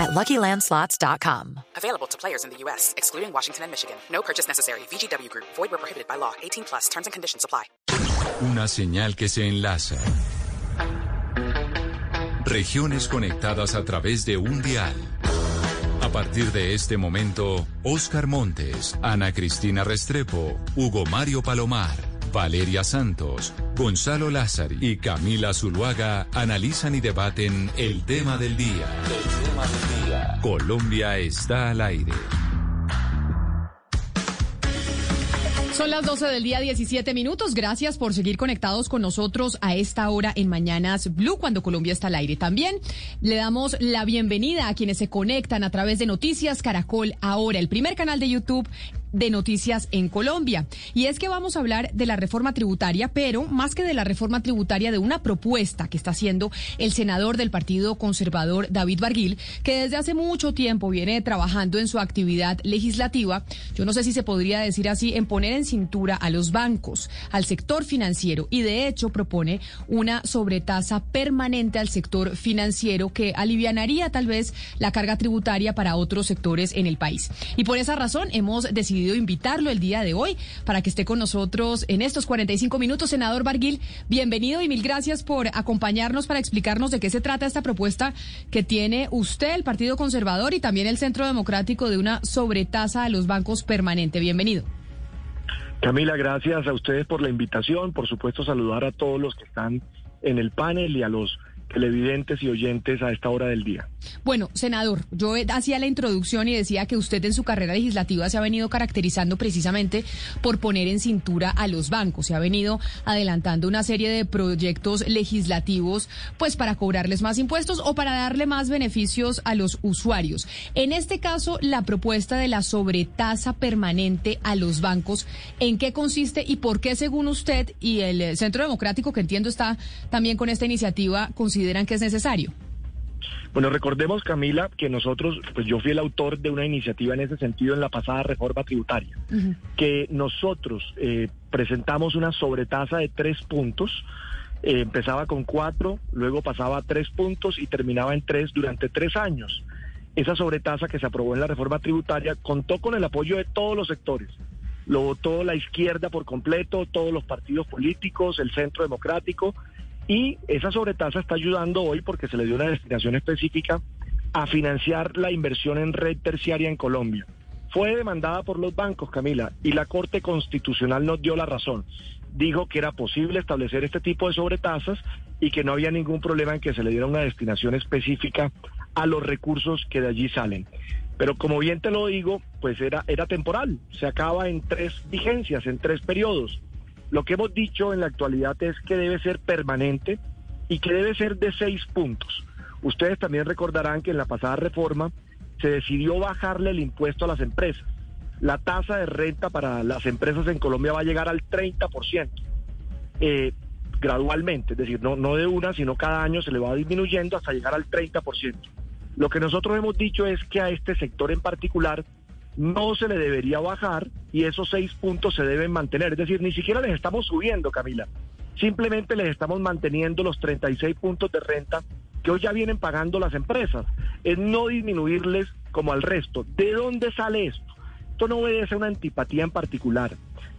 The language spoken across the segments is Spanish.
at LuckyLandSlots.com. Available to players in the U.S., excluding Washington and Michigan. No purchase necessary. VGW Group. Void where prohibited by law. 18 plus. Terms and conditions apply. Una señal que se enlaza. Regiones conectadas a través de un dial. A partir de este momento, Oscar Montes, Ana Cristina Restrepo, Hugo Mario Palomar, Valeria Santos, Gonzalo Lázari y Camila Zuluaga analizan y debaten el tema del día. El tema del día. Colombia está al aire. Son las 12 del día 17 minutos. Gracias por seguir conectados con nosotros a esta hora en Mañanas Blue cuando Colombia está al aire. También le damos la bienvenida a quienes se conectan a través de Noticias Caracol ahora, el primer canal de YouTube de noticias en Colombia. Y es que vamos a hablar de la reforma tributaria, pero más que de la reforma tributaria, de una propuesta que está haciendo el senador del Partido Conservador, David Barguil, que desde hace mucho tiempo viene trabajando en su actividad legislativa, yo no sé si se podría decir así, en poner en cintura a los bancos, al sector financiero, y de hecho propone una sobretasa permanente al sector financiero que alivianaría tal vez la carga tributaria para otros sectores en el país. Y por esa razón hemos decidido invitarlo el día de hoy para que esté con nosotros en estos 45 minutos. Senador Barguil, bienvenido y mil gracias por acompañarnos para explicarnos de qué se trata esta propuesta que tiene usted, el Partido Conservador y también el Centro Democrático de una sobretasa a los bancos permanente. Bienvenido. Camila, gracias a ustedes por la invitación. Por supuesto, saludar a todos los que están en el panel y a los televidentes y oyentes a esta hora del día. Bueno, senador, yo hacía la introducción y decía que usted en su carrera legislativa se ha venido caracterizando precisamente por poner en cintura a los bancos, se ha venido adelantando una serie de proyectos legislativos pues para cobrarles más impuestos o para darle más beneficios a los usuarios. En este caso, la propuesta de la sobretasa permanente a los bancos, ¿en qué consiste y por qué según usted y el Centro Democrático que entiendo está también con esta iniciativa consideran que es necesario? Bueno, recordemos, Camila, que nosotros, pues yo fui el autor de una iniciativa en ese sentido en la pasada reforma tributaria, que nosotros eh, presentamos una sobretasa de tres puntos. Eh, empezaba con cuatro, luego pasaba a tres puntos y terminaba en tres durante tres años. Esa sobretasa que se aprobó en la reforma tributaria contó con el apoyo de todos los sectores. Lo votó la izquierda por completo, todos los partidos políticos, el centro democrático, y esa sobretasa está ayudando hoy porque se le dio una destinación específica a financiar la inversión en red terciaria en Colombia. Fue demandada por los bancos, Camila, y la Corte Constitucional nos dio la razón. Dijo que era posible establecer este tipo de sobretasas y que no había ningún problema en que se le diera una destinación específica a los recursos que de allí salen. Pero como bien te lo digo, pues era, era temporal, se acaba en tres vigencias, en tres periodos. Lo que hemos dicho en la actualidad es que debe ser permanente y que debe ser de seis puntos. Ustedes también recordarán que en la pasada reforma se decidió bajarle el impuesto a las empresas. La tasa de renta para las empresas en Colombia va a llegar al 30%, eh, gradualmente, es decir, no, no de una, sino cada año se le va disminuyendo hasta llegar al 30%. Lo que nosotros hemos dicho es que a este sector en particular no se le debería bajar y esos seis puntos se deben mantener. Es decir, ni siquiera les estamos subiendo, Camila. Simplemente les estamos manteniendo los 36 puntos de renta que hoy ya vienen pagando las empresas. Es no disminuirles como al resto. ¿De dónde sale esto? Esto no obedece una antipatía en particular.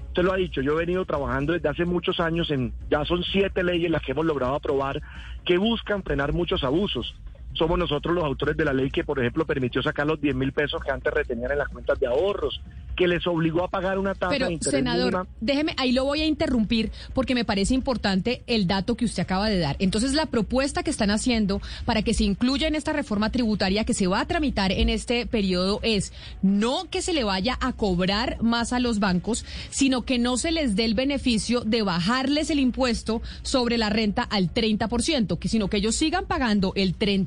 Usted lo ha dicho, yo he venido trabajando desde hace muchos años en, ya son siete leyes las que hemos logrado aprobar que buscan frenar muchos abusos somos nosotros los autores de la ley que, por ejemplo, permitió sacar los 10 mil pesos que antes retenían en las cuentas de ahorros, que les obligó a pagar una tasa Pero, de interés senador, déjeme, ahí lo voy a interrumpir porque me parece importante el dato que usted acaba de dar. Entonces, la propuesta que están haciendo para que se incluya en esta reforma tributaria que se va a tramitar en este periodo es no que se le vaya a cobrar más a los bancos, sino que no se les dé el beneficio de bajarles el impuesto sobre la renta al 30%, que sino que ellos sigan pagando el 30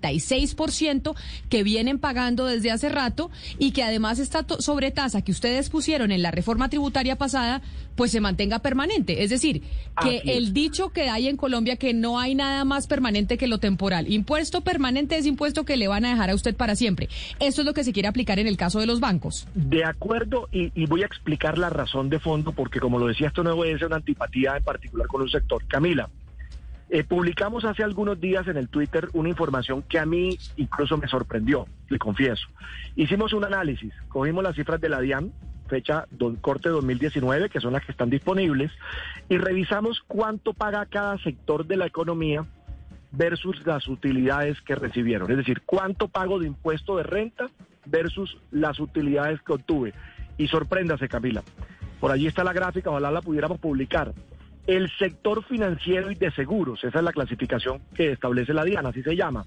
que vienen pagando desde hace rato y que además esta sobretasa que ustedes ustedes pusieron en la reforma tributaria pasada, pues se mantenga permanente. Es decir, que el dicho que hay en Colombia que no hay nada más permanente que lo temporal. Impuesto permanente es impuesto que le van a dejar a usted para siempre. Esto es lo que se quiere aplicar en el caso de los bancos. De acuerdo, y, y voy a explicar la razón de fondo, porque como lo decía, esto no ser una antipatía en particular con un sector. Camila. Eh, publicamos hace algunos días en el Twitter una información que a mí incluso me sorprendió, le confieso. Hicimos un análisis, cogimos las cifras de la DIAN, fecha corte 2019, que son las que están disponibles, y revisamos cuánto paga cada sector de la economía versus las utilidades que recibieron. Es decir, cuánto pago de impuesto de renta versus las utilidades que obtuve. Y sorpréndase, Camila. Por allí está la gráfica, ojalá la pudiéramos publicar. El sector financiero y de seguros, esa es la clasificación que establece la DIAN, así se llama,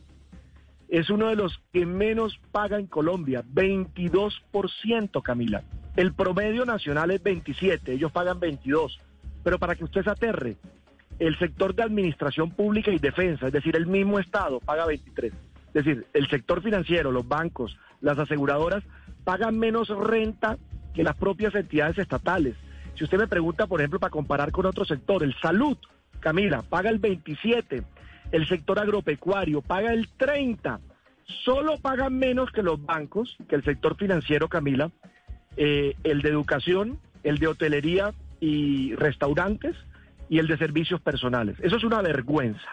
es uno de los que menos paga en Colombia, 22%, Camila. El promedio nacional es 27, ellos pagan 22. Pero para que usted se aterre, el sector de administración pública y defensa, es decir, el mismo Estado, paga 23. Es decir, el sector financiero, los bancos, las aseguradoras, pagan menos renta que las propias entidades estatales. Si usted me pregunta, por ejemplo, para comparar con otro sector, el salud, Camila, paga el 27, el sector agropecuario paga el 30, solo pagan menos que los bancos, que el sector financiero, Camila, eh, el de educación, el de hotelería y restaurantes y el de servicios personales. Eso es una vergüenza.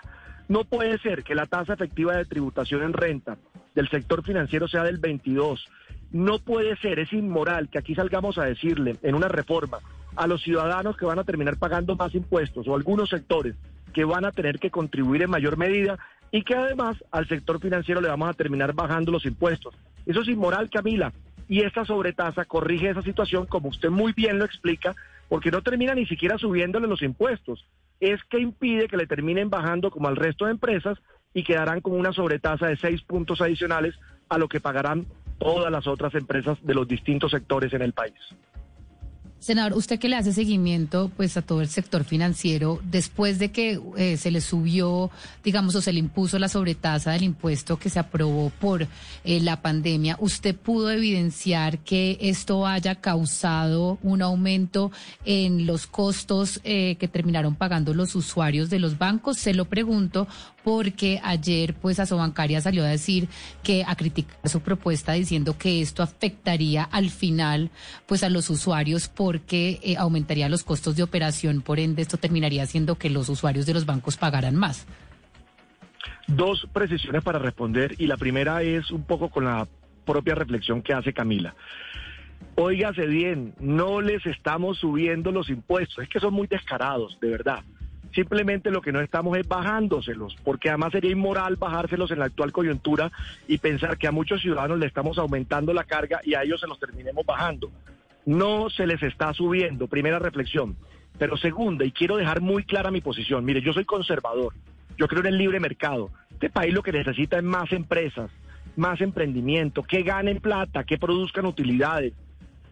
No puede ser que la tasa efectiva de tributación en renta del sector financiero sea del 22. No puede ser, es inmoral que aquí salgamos a decirle en una reforma a los ciudadanos que van a terminar pagando más impuestos o algunos sectores que van a tener que contribuir en mayor medida y que además al sector financiero le vamos a terminar bajando los impuestos. Eso es inmoral, Camila. Y esta sobretasa corrige esa situación, como usted muy bien lo explica, porque no termina ni siquiera subiéndole los impuestos. Es que impide que le terminen bajando como al resto de empresas y quedarán con una sobretasa de seis puntos adicionales a lo que pagarán todas las otras empresas de los distintos sectores en el país. Senador, usted que le hace seguimiento pues a todo el sector financiero, después de que eh, se le subió, digamos, o se le impuso la sobretasa del impuesto que se aprobó por eh, la pandemia, ¿usted pudo evidenciar que esto haya causado un aumento en los costos eh, que terminaron pagando los usuarios de los bancos? Se lo pregunto porque ayer pues Asobancaria salió a decir que a criticar su propuesta diciendo que esto afectaría al final pues a los usuarios porque eh, aumentaría los costos de operación, por ende esto terminaría haciendo que los usuarios de los bancos pagaran más. Dos precisiones para responder y la primera es un poco con la propia reflexión que hace Camila. Óigase bien, no les estamos subiendo los impuestos, es que son muy descarados, de verdad. Simplemente lo que no estamos es bajándoselos, porque además sería inmoral bajárselos en la actual coyuntura y pensar que a muchos ciudadanos le estamos aumentando la carga y a ellos se los terminemos bajando. No se les está subiendo, primera reflexión. Pero segunda, y quiero dejar muy clara mi posición, mire, yo soy conservador, yo creo en el libre mercado. Este país lo que necesita es más empresas, más emprendimiento, que ganen plata, que produzcan utilidades,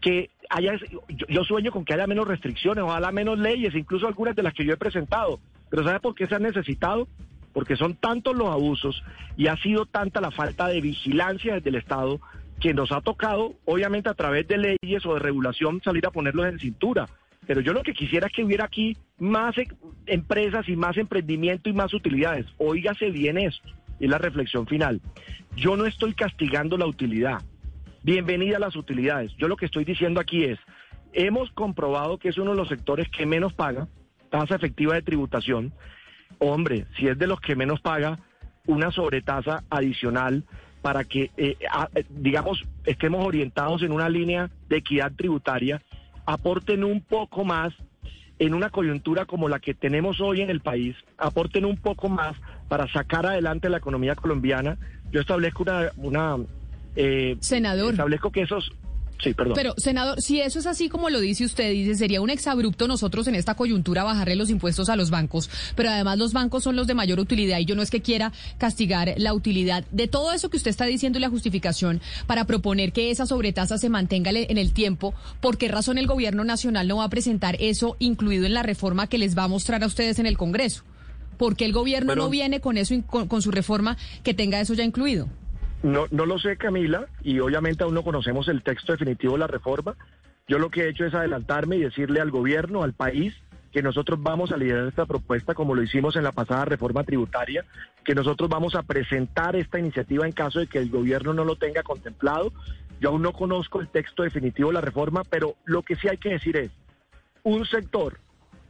que haya, yo, sueño con que haya menos restricciones, ojalá menos leyes, incluso algunas de las que yo he presentado. Pero ¿sabe por qué se han necesitado? Porque son tantos los abusos y ha sido tanta la falta de vigilancia desde el Estado que nos ha tocado, obviamente a través de leyes o de regulación, salir a ponerlos en cintura. Pero yo lo que quisiera es que hubiera aquí más e, empresas y más emprendimiento y más utilidades. Óigase bien esto, es la reflexión final. Yo no estoy castigando la utilidad. Bienvenida a las utilidades. Yo lo que estoy diciendo aquí es, hemos comprobado que es uno de los sectores que menos paga tasa efectiva de tributación. Hombre, si es de los que menos paga, una sobretasa adicional para que, eh, digamos, estemos orientados en una línea de equidad tributaria, aporten un poco más en una coyuntura como la que tenemos hoy en el país, aporten un poco más para sacar adelante la economía colombiana. Yo establezco una, una eh, Senador. Establezco que esos Sí, perdón. Pero, senador, si eso es así como lo dice usted, dice, sería un exabrupto nosotros en esta coyuntura bajarle los impuestos a los bancos, pero además los bancos son los de mayor utilidad y yo no es que quiera castigar la utilidad de todo eso que usted está diciendo y la justificación para proponer que esa sobretasa se mantenga en el tiempo. ¿Por qué razón el gobierno nacional no va a presentar eso incluido en la reforma que les va a mostrar a ustedes en el Congreso? ¿Por qué el gobierno no viene con eso, con su reforma que tenga eso ya incluido? No, no lo sé, Camila, y obviamente aún no conocemos el texto definitivo de la reforma, Yo lo que he hecho es adelantarme y decirle al gobierno, al país, que nosotros vamos a liderar esta propuesta como lo hicimos en la pasada reforma tributaria, que nosotros vamos a presentar esta iniciativa en caso de que el gobierno no lo tenga contemplado. Yo aún no conozco el texto definitivo de la reforma, pero lo que sí hay que decir es, un sector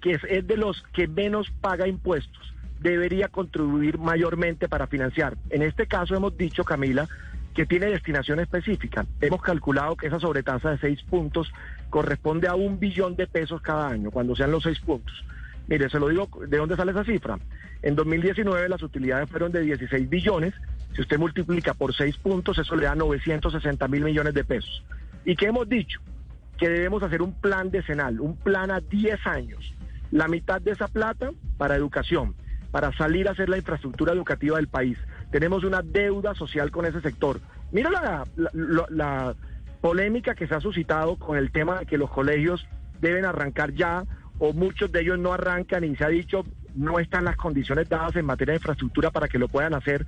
que es, de los que menos paga impuestos debería contribuir mayormente para financiar. En este caso hemos dicho, Camila, que tiene destinación específica. Hemos calculado que esa sobretasa de seis puntos corresponde a un billón de pesos cada año, cuando sean los seis puntos. Mire, se lo digo, ¿de dónde sale esa cifra? En 2019 las utilidades fueron de 16 billones. Si usted multiplica por seis puntos, eso le da 960 mil millones de pesos. ¿Y qué hemos dicho? Que debemos hacer un plan decenal, un plan a 10 años. La mitad de esa plata para educación, para salir a hacer la infraestructura educativa del país tenemos una deuda social con ese sector. Mira la, polémica que se ha suscitado con el tema de que los colegios deben arrancar ya o muchos de ellos no arrancan y se ha dicho no están las condiciones dadas en materia de infraestructura para que lo puedan hacer.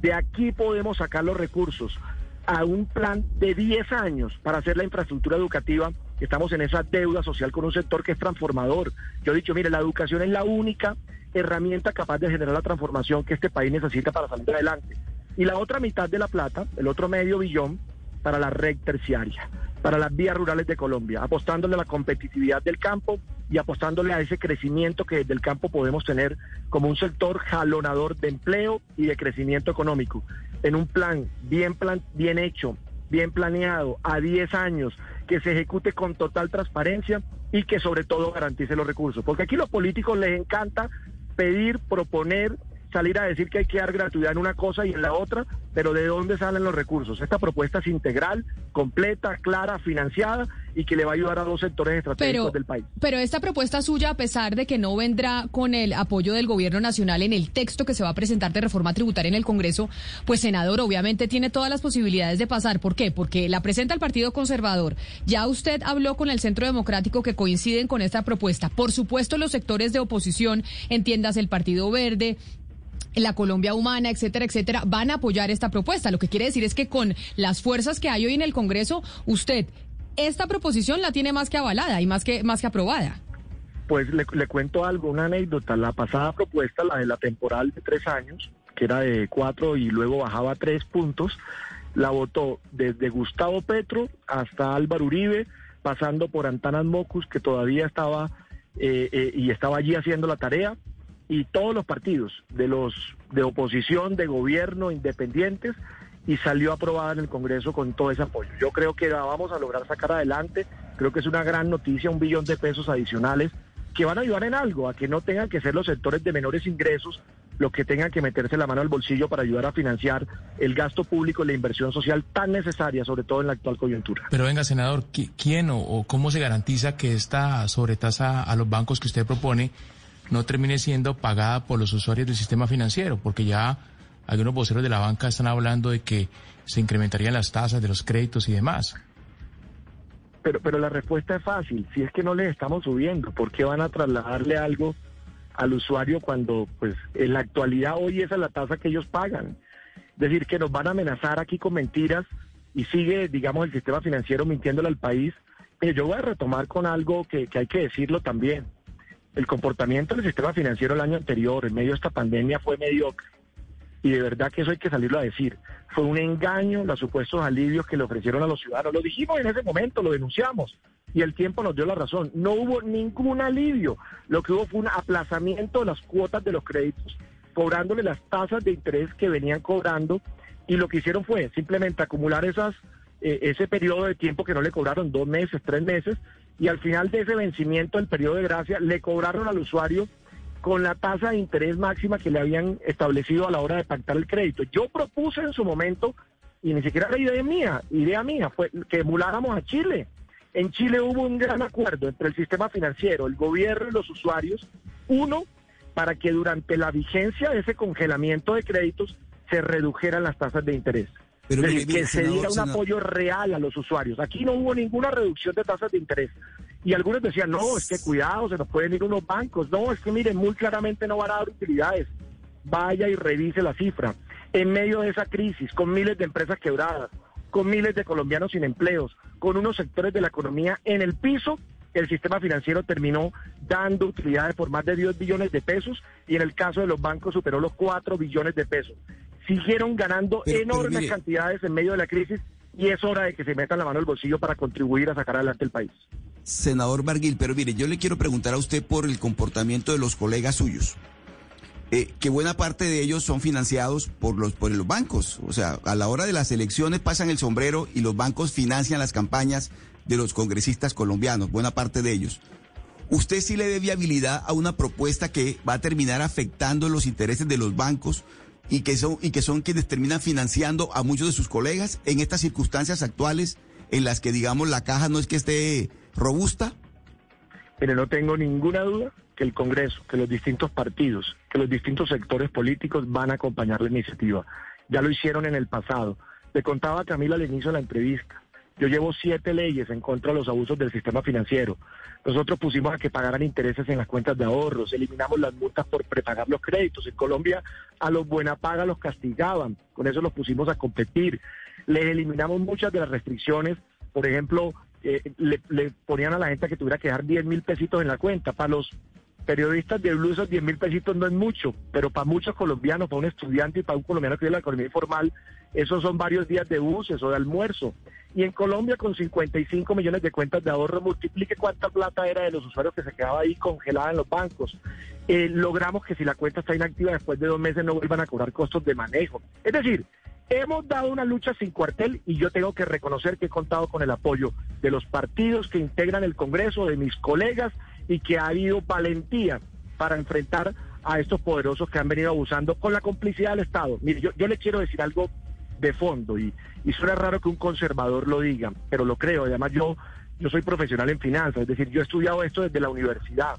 De aquí podemos sacar los recursos a un plan de 10 años para hacer la infraestructura educativa. Estamos en esa deuda social con un sector que es transformador. Yo he dicho, mire, la educación es la única herramienta capaz de generar la transformación que este país necesita para salir adelante. Y la otra mitad de la plata, el otro medio billón, para la red terciaria, para las vías rurales de Colombia, apostándole a la competitividad del campo y apostándole a ese crecimiento que desde el campo podemos tener como un sector jalonador de empleo y de crecimiento económico. En un plan bien, plan, bien hecho, bien planeado, a 10 años, que se ejecute con total transparencia y que sobre todo garantice los recursos. Porque aquí los políticos les encanta pedir, proponer, salir a decir que hay que dar gratuidad en una cosa y en la otra, pero ¿de dónde salen los recursos? Esta propuesta es integral, completa, clara, financiada y que le va a ayudar a dos sectores estratégicos del país. Pero esta propuesta suya, a pesar de que no vendrá con el apoyo del gobierno nacional en el texto que se va a presentar de reforma tributaria en el Congreso, pues senador, obviamente tiene todas las posibilidades de pasar. ¿Por qué? Porque la presenta el Partido Conservador. Ya usted habló con el Centro Democrático que coinciden con esta propuesta. Por supuesto, los sectores de oposición, entiendas el Partido Verde, la Colombia Humana, etcétera, etcétera, van a apoyar esta propuesta. Lo que quiere decir es que con las fuerzas que hay hoy en el Congreso, usted esta proposición la tiene más que avalada y más que más que aprobada. Pues le, cuento algo, una anécdota. La pasada propuesta, la de la temporal de tres años, que era de cuatro y luego bajaba tres puntos, la votó desde Gustavo Petro hasta Álvaro Uribe, pasando por Antanas Mocus, que todavía estaba eh, eh, y estaba allí haciendo la tarea, y todos los partidos de los de oposición, de gobierno, independientes, y salió aprobada en el Congreso con todo ese apoyo. Yo creo que la vamos a lograr sacar adelante, creo que es una gran noticia, un billón de pesos adicionales que van a ayudar en algo, a que no tengan que ser los sectores de menores ingresos los que tengan que meterse la mano al bolsillo para ayudar a financiar el gasto público y la inversión social tan necesaria, sobre todo en la actual coyuntura. Pero venga, senador, ¿quién o, cómo se garantiza que esta sobretasa a los bancos que usted propone no termine siendo pagada por los usuarios del sistema financiero? Porque ya algunos voceros de la banca están hablando de que se incrementarían las tasas de los créditos y demás. Pero, pero la respuesta es fácil. Si es que no les estamos subiendo, ¿por qué van a trasladarle algo al usuario cuando, pues, en la actualidad hoy esa es la tasa que ellos pagan? Es decir, que nos van a amenazar aquí con mentiras y sigue, digamos, el sistema financiero mintiéndole al país. yo voy a retomar con algo que, que hay que decirlo también. El comportamiento del sistema financiero el año anterior, en medio de esta pandemia, fue mediocre y de verdad que eso hay que salirlo a decir. Fue un engaño los supuestos alivios que le ofrecieron a los ciudadanos. Lo dijimos en ese momento, lo denunciamos y el tiempo nos dio la razón. No hubo ningún alivio. Lo que hubo fue un aplazamiento de las cuotas de los créditos, cobrándole las tasas de interés que venían cobrando y lo que hicieron fue simplemente acumular esas eh, ese periodo de tiempo que no le cobraron dos meses, tres meses y al final de ese vencimiento del periodo de gracia le cobraron al usuario con la tasa de interés máxima que le habían establecido a la hora de pactar el crédito. Yo propuse en su momento, y ni siquiera era idea mía, idea mía, fue que emuláramos a Chile. En Chile hubo un gran acuerdo entre el sistema financiero, el gobierno y los usuarios. Uno, para que durante la vigencia de ese congelamiento de créditos se redujeran las tasas de interés. Pero que se diera un apoyo real a los usuarios. Aquí no hubo ninguna reducción de tasas de interés. Y algunos decían, no, es que cuidado, se nos pueden ir unos bancos. No, es que miren, muy claramente no van a dar utilidades. Vaya y revise la cifra. En medio de esa crisis, con miles de empresas quebradas, con miles de colombianos sin empleos, con unos sectores de la economía en el piso, el sistema financiero terminó dando utilidades por más de 10 billones de pesos y en el caso de los bancos superó los 4 billones de pesos. Siguieron ganando enormes cantidades en medio de la crisis y es hora de que se metan la mano al bolsillo para contribuir a sacar adelante el país. Senador Barguil, pero mire, yo le quiero preguntar a usted por el comportamiento de los colegas suyos. Eh, que buena parte de ellos son financiados por los, por los bancos. O sea, a la hora de las elecciones pasan el sombrero y los bancos financian las campañas de los congresistas colombianos, buena parte de ellos. ¿Usted sí le dé viabilidad a una propuesta que va a terminar afectando los intereses de los bancos y que son, y que son quienes terminan financiando a muchos de sus colegas en estas circunstancias actuales en las que, digamos, la caja no es que esté robusta? Pero no tengo ninguna duda que el Congreso, que los distintos partidos, que los distintos sectores políticos van a acompañar la iniciativa. Ya lo hicieron en el pasado. Le contaba a Camila al inicio de la entrevista. Yo llevo siete leyes en contra de los abusos del sistema financiero. Nosotros pusimos a que pagaran intereses en las cuentas de ahorros, eliminamos las multas por prepagar los créditos. En Colombia a los buena paga los castigaban, con eso los pusimos a competir. Les eliminamos muchas de las restricciones, por ejemplo, eh, le, ponían a la gente que tuviera que dejar 10 mil pesitos en la cuenta. Para los periodistas de Blue esos 10 mil pesitos no es mucho, pero para muchos colombianos, para un estudiante y para un colombiano que vive la economía informal, esos son varios días de buses o de almuerzo. Y en Colombia, con 55 millones de cuentas de ahorro, multiplique cuánta plata era de los usuarios que se quedaba ahí congelada en los bancos. Eh, logramos que si la cuenta está inactiva después de dos meses no vuelvan a cobrar costos de manejo. Es decir, hemos dado una lucha sin cuartel y yo tengo que reconocer que he contado con el apoyo de los partidos que integran el Congreso, de mis colegas y que ha habido valentía para enfrentar a estos poderosos que han venido abusando con la complicidad del Estado. Mire, yo, yo le quiero decir algo de fondo y, y suena raro que un conservador lo diga, pero lo creo. Además, yo, yo soy profesional en finanzas, es decir, yo he estudiado esto desde la universidad.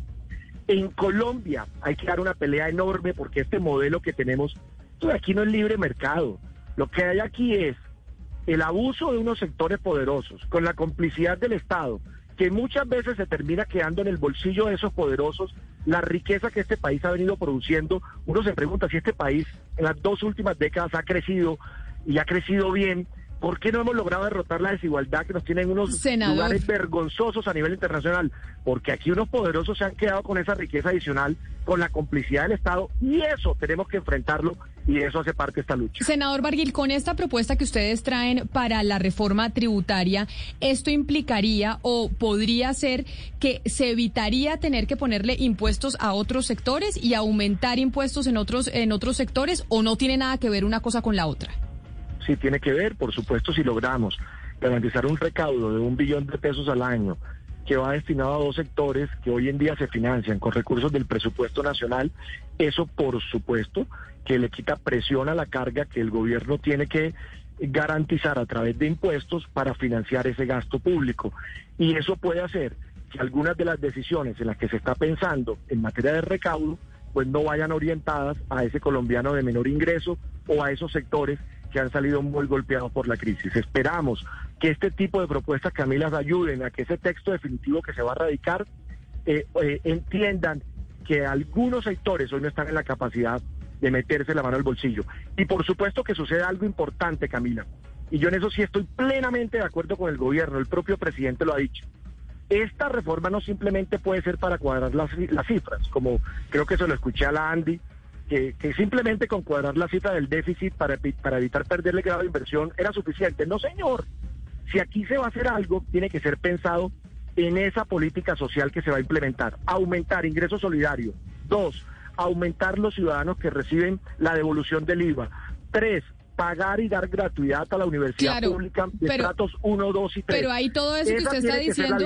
En Colombia hay que dar una pelea enorme porque este modelo que tenemos, pues, aquí no es libre mercado. Lo que hay aquí es el abuso de unos sectores poderosos con la complicidad del Estado, que muchas veces se termina quedando en el bolsillo de esos poderosos la riqueza que este país ha venido produciendo. Uno se pregunta si este país en las dos últimas décadas ha crecido y ha crecido bien. ¿Por qué no hemos logrado derrotar la desigualdad que nos tienen unos lugares vergonzosos a nivel internacional? Porque aquí unos poderosos se han quedado con esa riqueza adicional, con la complicidad del Estado, y eso tenemos que enfrentarlo y eso hace parte de esta lucha. Senador Barguil, con esta propuesta que ustedes traen para la reforma tributaria, ¿esto implicaría o podría ser que se evitaría tener que ponerle impuestos a otros sectores y aumentar impuestos en otros, en otros sectores o no tiene nada que ver una cosa con la otra? Sí, tiene que ver, por supuesto, si logramos garantizar un recaudo de un billón de pesos al año que va destinado a dos sectores que hoy en día se financian con recursos del presupuesto nacional, eso por supuesto que le quita presión a la carga que el gobierno tiene que garantizar a través de impuestos para financiar ese gasto público. Y eso puede hacer que algunas de las decisiones en las que se está pensando en materia de recaudo, pues no vayan orientadas a ese colombiano de menor ingreso o a esos sectores que han salido muy golpeados por la crisis. Esperamos que este tipo de propuestas, Camila, ayuden a que ese texto definitivo que se va a radicar eh, eh, entiendan que algunos sectores hoy no están en la capacidad de meterse la mano al bolsillo. Y por supuesto que sucede algo importante, Camila. Y yo en eso sí estoy plenamente de acuerdo con el gobierno, el propio presidente lo ha dicho. Esta reforma no simplemente puede ser para cuadrar las, las cifras, como creo que se lo escuché a la Andy, que, simplemente con cuadrar la cifra del déficit para, para evitar perderle grado de inversión era suficiente. No, señor. Si aquí se va a hacer algo, tiene que ser pensado en esa política social que se va a implementar. Aumentar ingresos solidarios. Dos, aumentar los ciudadanos que reciben la devolución del IVA. Tres, pagar y dar gratuidad a la universidad pública de tratos 1, 2 y 3. Pero ahí todo eso que usted está diciendo,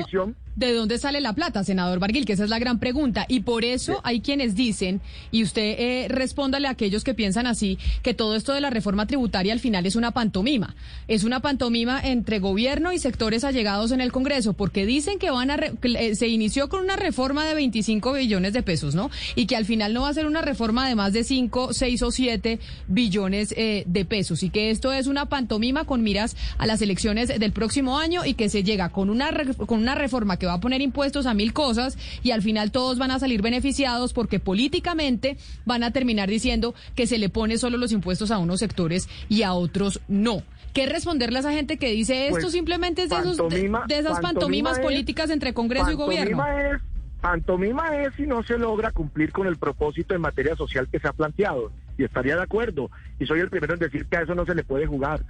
¿de dónde sale la plata, senador Barguil? Que esa es la gran pregunta. Y por eso hay quienes dicen, y usted eh, respóndale a aquellos que piensan así, que todo esto de la reforma tributaria al final es una pantomima. Es una pantomima entre gobierno y sectores allegados en el Congreso, porque dicen que van a eh, se inició con una reforma de 25 billones de pesos, ¿no? Y que al final no va a ser una reforma de más de 5, 6 o 7 billones eh, de pesos y que esto es una pantomima con miras a las elecciones del próximo año y que se llega con una, con una reforma que va a poner impuestos a mil cosas y al final todos van a salir beneficiados porque políticamente van a terminar diciendo que se le pone solo los impuestos a unos sectores y a otros no. ¿Qué responderle a esa gente que dice esto Pues, simplemente es de, esos, de, de esas pantomimas es- políticas entre Congreso y gobierno? Es, pantomima es si no se logra cumplir con el propósito en materia social que se ha planteado. Y estaría de acuerdo. Y soy el primero en decir que a eso no se le puede jugar.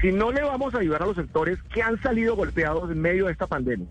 Si no le vamos a ayudar a los sectores que han salido golpeados en medio de esta pandemia,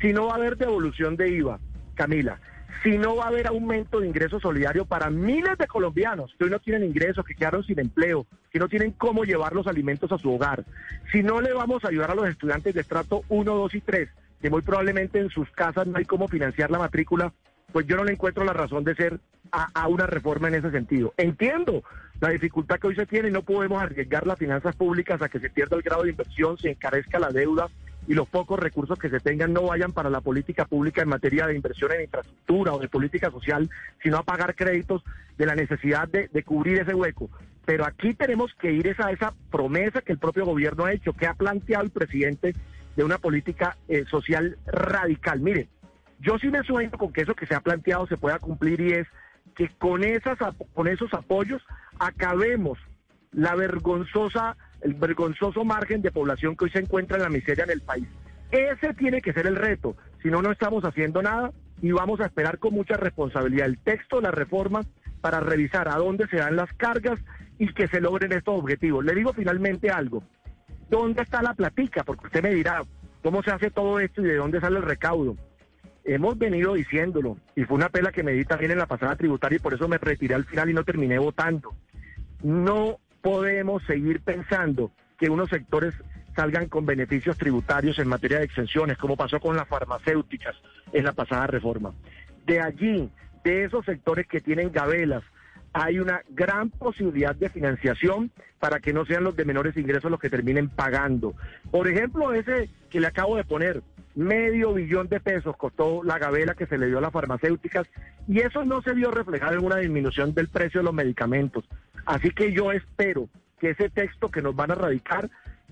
si no va a haber devolución de IVA, Camila, si no va a haber aumento de ingresos solidarios para miles de colombianos que hoy no tienen ingresos, que quedaron sin empleo, que no tienen cómo llevar los alimentos a su hogar, si no le vamos a ayudar a los estudiantes de estrato 1, 2 y 3, que muy probablemente en sus casas no hay cómo financiar la matrícula, pues yo no le encuentro la razón de ser a, a una reforma en ese sentido. Entiendo la dificultad que hoy se tiene y no podemos arriesgar las finanzas públicas a que se pierda el grado de inversión, se encarezca la deuda y los pocos recursos que se tengan no vayan para la política pública en materia de inversión en infraestructura o de política social, sino a pagar créditos de la necesidad de, cubrir ese hueco. Pero aquí tenemos que ir esa, esa promesa que el propio gobierno ha hecho, que ha planteado el presidente de una política eh, social radical. Mire, yo sí me sueño con que eso que se ha planteado se pueda cumplir y es que con, esas, con esos apoyos acabemos la vergonzosa, el vergonzoso margen de población que hoy se encuentra en la miseria en el país. Ese tiene que ser el reto, si no, no estamos haciendo nada y vamos a esperar con mucha responsabilidad el texto la reforma para revisar a dónde se dan las cargas y que se logren estos objetivos. Le digo finalmente algo, ¿dónde está la platica? Porque usted me dirá, ¿cómo se hace todo esto y de dónde sale el recaudo? Hemos venido diciéndolo, y fue una pela que me di también en la pasada tributaria y por eso me retiré al final y no terminé votando. No podemos seguir pensando que unos sectores salgan con beneficios tributarios en materia de exenciones, como pasó con las farmacéuticas en la pasada reforma. De allí, de esos sectores que tienen gabelas, hay una gran posibilidad de financiación para que no sean los de menores ingresos los que terminen pagando. Por ejemplo, ese que le acabo de poner, medio billón de pesos costó la gabela que se le dio a las farmacéuticas y eso no se vio reflejado en una disminución del precio de los medicamentos. Así que yo espero que ese texto que nos van a radicar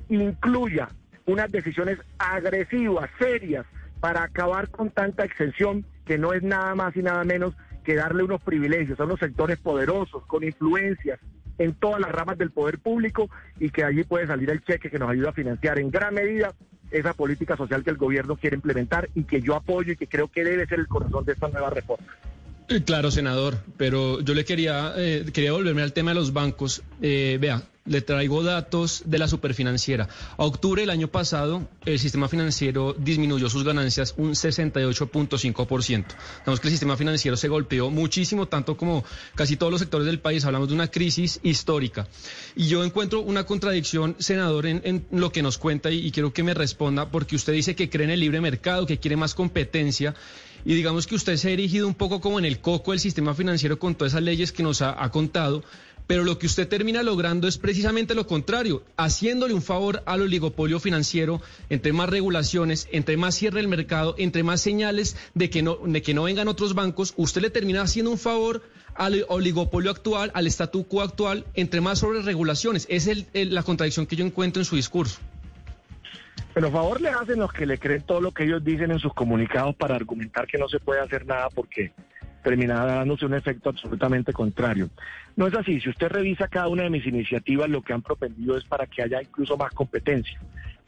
incluya unas decisiones agresivas, serias, para acabar con tanta exención que no es nada más y nada menos que darle unos privilegios a unos sectores poderosos, con influencias en todas las ramas del poder público y que allí puede salir el cheque que nos ayuda a financiar en gran medida esa política social que el gobierno quiere implementar y que yo apoyo y que creo que debe ser el corazón de esta nueva reforma. Eh, Claro, senador, pero yo le quería, eh, quería volverme al tema de los bancos. Eh, vea, le traigo datos de la superfinanciera. A octubre del año pasado, el sistema financiero disminuyó sus ganancias un 68.5%. Digamos que el sistema financiero se golpeó muchísimo, tanto como casi todos los sectores del país. Hablamos de una crisis histórica. Y yo encuentro una contradicción, senador, en, en lo que nos cuenta y quiero que me responda, porque usted dice que cree en el libre mercado, que quiere más competencia. Y digamos que usted se ha erigido un poco como en el coco del sistema financiero con todas esas leyes que nos ha, contado, pero lo que usted termina logrando es precisamente lo contrario, haciéndole un favor al oligopolio financiero, entre más regulaciones, entre más cierre el mercado, entre más señales de que no, de que no vengan otros bancos, usted le termina haciendo un favor al oligopolio actual, al statu quo actual, entre más sobre regulaciones. Es la contradicción que yo encuentro en su discurso. Pero favor le hacen los que le creen todo lo que ellos dicen en sus comunicados para argumentar que no se puede hacer nada porque terminará dándose un efecto absolutamente contrario. No es así. Si usted revisa cada una de mis iniciativas, lo que han propendido es para que haya incluso más competencia.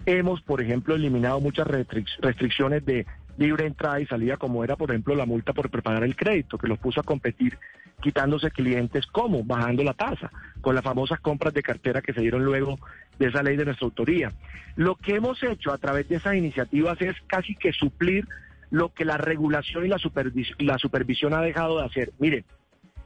Hemos, por ejemplo, eliminado muchas restric- restricciones de libre entrada y salida, como era, por ejemplo, la multa por prepagar el crédito, que los puso a competir quitándose clientes, ¿cómo? Bajando la tasa, con las famosas compras de cartera que se dieron luego de esa ley de nuestra autoría. Lo que hemos hecho a través de esas iniciativas es casi que suplir lo que la regulación y la, supervis- la supervisión ha dejado de hacer. Mire,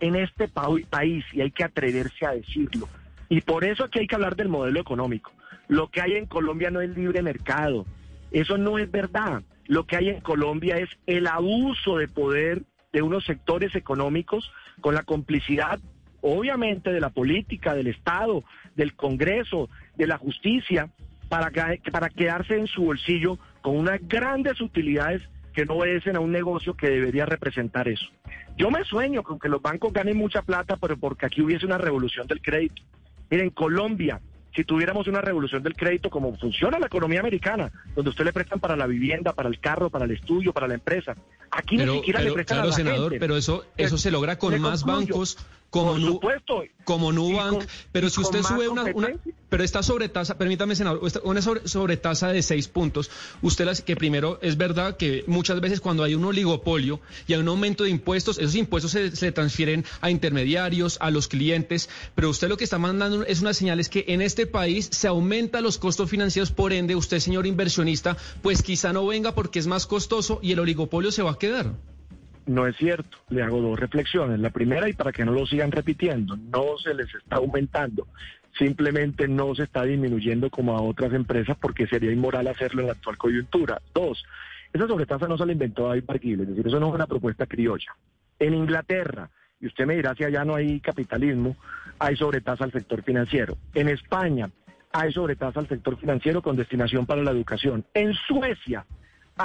en este pa- país, y hay que atreverse a decirlo, y por eso aquí hay que hablar del modelo económico. Lo que hay en Colombia no es libre mercado, eso no es verdad. Lo que hay en Colombia es el abuso de poder de unos sectores económicos con la complicidad, obviamente, de la política, del Estado, del Congreso, de la justicia, para, para quedarse en su bolsillo con unas grandes utilidades que no obedecen a un negocio que debería representar eso. Yo me sueño con que los bancos ganen mucha plata, pero porque aquí hubiese una revolución del crédito. Miren, Colombia, si tuviéramos una revolución del crédito como funciona la economía americana, donde usted le prestan para la vivienda, para el carro, para el estudio, para la empresa, Aquí ni siquiera le prestan a la senador, gente. pero eso, eso se logra con Le más concluyo. bancos como, Por Nu- supuesto. como Y Nubank, con- pero si usted sube una, pero esta sobretasa, permítame senador, una sobre, sobretasa de seis puntos, usted las que primero es verdad que muchas veces cuando hay un oligopolio y hay un aumento de impuestos, esos impuestos se, se transfieren a intermediarios, a los clientes, pero usted lo que está mandando es una señal es que en este país se aumentan los costos financieros, por ende usted señor inversionista, pues quizá no venga porque es más costoso y el oligopolio se va a quedar. No es cierto. Le hago dos reflexiones. La primera, y para que no lo sigan repitiendo, no se les está aumentando. Simplemente no se está disminuyendo como a otras empresas porque sería inmoral hacerlo en la actual coyuntura. Dos, esa sobretasa no se la inventó David Barguil, es decir, eso no es una propuesta criolla. En Inglaterra, y usted me dirá si allá no hay capitalismo, hay sobretasa al sector financiero. En España hay sobretasa al sector financiero con destinación para la educación. En Suecia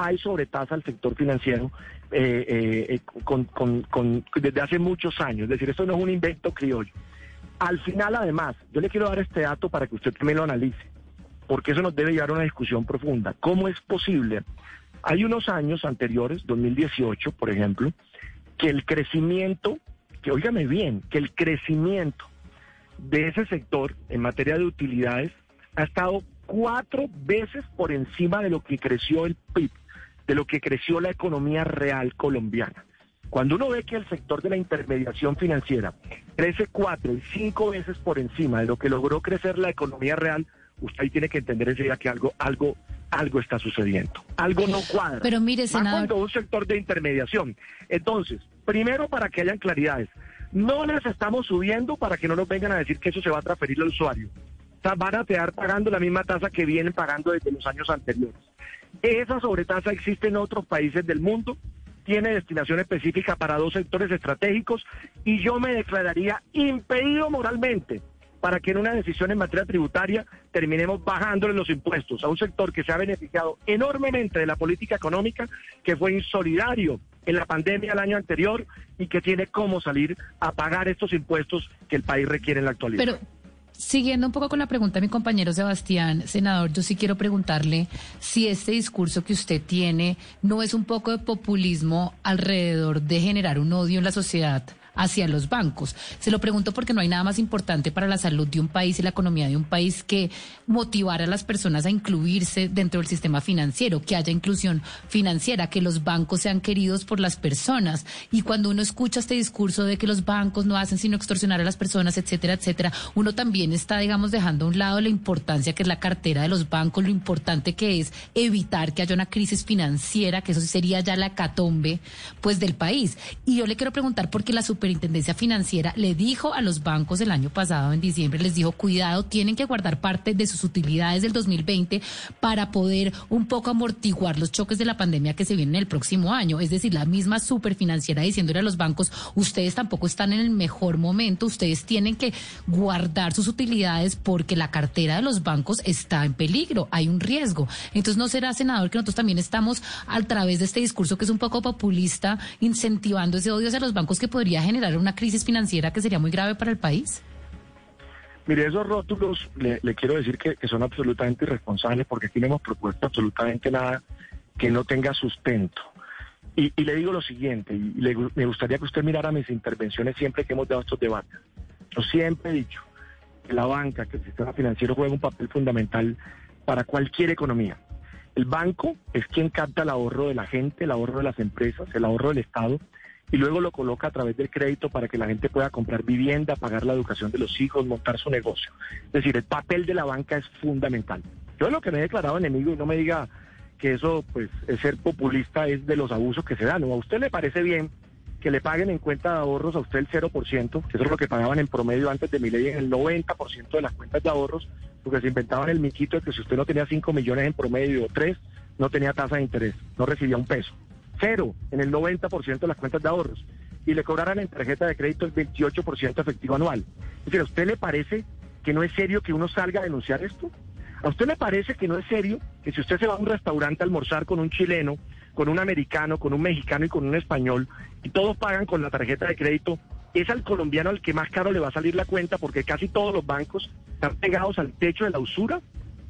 hay sobretasa al sector financiero eh, eh, eh, con- con- desde hace muchos años. Es decir, esto no es un invento criollo. Al final, además, yo le quiero dar este dato para que usted también lo analice, porque eso nos debe llevar a una discusión profunda. ¿Cómo es posible? Hay unos años anteriores, 2018, por ejemplo, que el crecimiento, que óigame bien, que el crecimiento de ese sector en materia de utilidades ha estado cuatro veces por encima de lo que creció el PIB, de lo que creció la economía real colombiana. Cuando uno ve que el sector de la intermediación financiera crece cuatro y cinco veces por encima de lo que logró crecer la economía real, usted ahí tiene que entender enseguida que algo, algo, algo está sucediendo. Algo no cuadra. Pero mire, Más senador- cuando un sector de intermediación. Entonces, primero para que hayan claridades, no les estamos subiendo para que no nos vengan a decir que eso se va a transferir al usuario. Van a quedar pagando la misma tasa que vienen pagando desde los años anteriores. Esa sobretasa existe en otros países del mundo, tiene destinación específica para dos sectores estratégicos y yo me declararía impedido moralmente para que en una decisión en materia tributaria terminemos bajándole los impuestos a un sector que se ha beneficiado enormemente de la política económica, que fue insolidario en la pandemia el año anterior y que tiene cómo salir a pagar estos impuestos que el país requiere en la actualidad. Siguiendo un poco con la pregunta de mi compañero Sebastián, senador, yo sí quiero preguntarle si este discurso que usted tiene no es un poco de populismo alrededor de generar un odio en la sociedad hacia los bancos. Se lo pregunto porque no hay nada más importante para la salud de un país y la economía de un país que motivar a las personas a incluirse dentro del sistema financiero, que haya inclusión financiera, que los bancos sean queridos por las personas. Y cuando uno escucha este discurso de que los bancos no hacen sino extorsionar a las personas, etcétera, etcétera, uno también está, digamos, dejando a un lado la importancia que es la cartera de los bancos, lo importante que es evitar que haya una crisis financiera, que eso sería ya la catombe, pues, del país. Y yo le quiero preguntar porque la superintendencia financiera le dijo a los bancos el año pasado, en diciembre, les dijo, cuidado, tienen que guardar parte de sus utilidades del 2020 para poder un poco amortiguar los choques de la pandemia que se vienen el próximo año. Es decir, la misma superfinanciera diciéndole a los bancos, ustedes tampoco están en el mejor momento, ustedes tienen que guardar sus utilidades porque la cartera de los bancos está en peligro, hay un riesgo. Entonces, ¿no será, senador, que nosotros también estamos a través de este discurso que es un poco populista, incentivando ese odio hacia los bancos que podría generar una crisis financiera que sería muy grave para el país? Mire, esos rótulos le, le quiero decir que, que son absolutamente irresponsables porque aquí no hemos propuesto absolutamente nada que no tenga sustento. Y, y le digo lo siguiente, y le me gustaría que usted mirara mis intervenciones siempre que hemos dado estos debates. Yo siempre he dicho que la banca, que el sistema financiero juega un papel fundamental para cualquier economía. El banco es quien capta el ahorro de la gente, el ahorro de las empresas, el ahorro del Estado, y luego lo coloca a través del crédito para que la gente pueda comprar vivienda, pagar la educación de los hijos, montar su negocio. Es decir, el papel de la banca es fundamental. Yo lo que me he declarado enemigo y no me diga que eso, pues, es ser populista es de los abusos que se dan. ¿O a usted le parece bien que le paguen en cuenta de ahorros a usted el 0%, que eso es lo que pagaban en promedio antes de mi ley, en el 90% de las cuentas de ahorros, porque se inventaban el miquito de que si usted no tenía 5 millones en promedio o 3, no tenía tasa de interés, no recibía un peso. Cero en el 90% de las cuentas de ahorros. Y le cobraran en tarjeta de crédito el 28% efectivo anual. Es ¿a usted le parece que no es serio que uno salga a denunciar esto? ¿A usted le parece que no es serio que si usted se va a un restaurante a almorzar con un chileno, con un americano, con un mexicano y con un español, y todos pagan con la tarjeta de crédito, es al colombiano al que más caro le va a salir la cuenta porque casi todos los bancos están pegados al techo de la usura?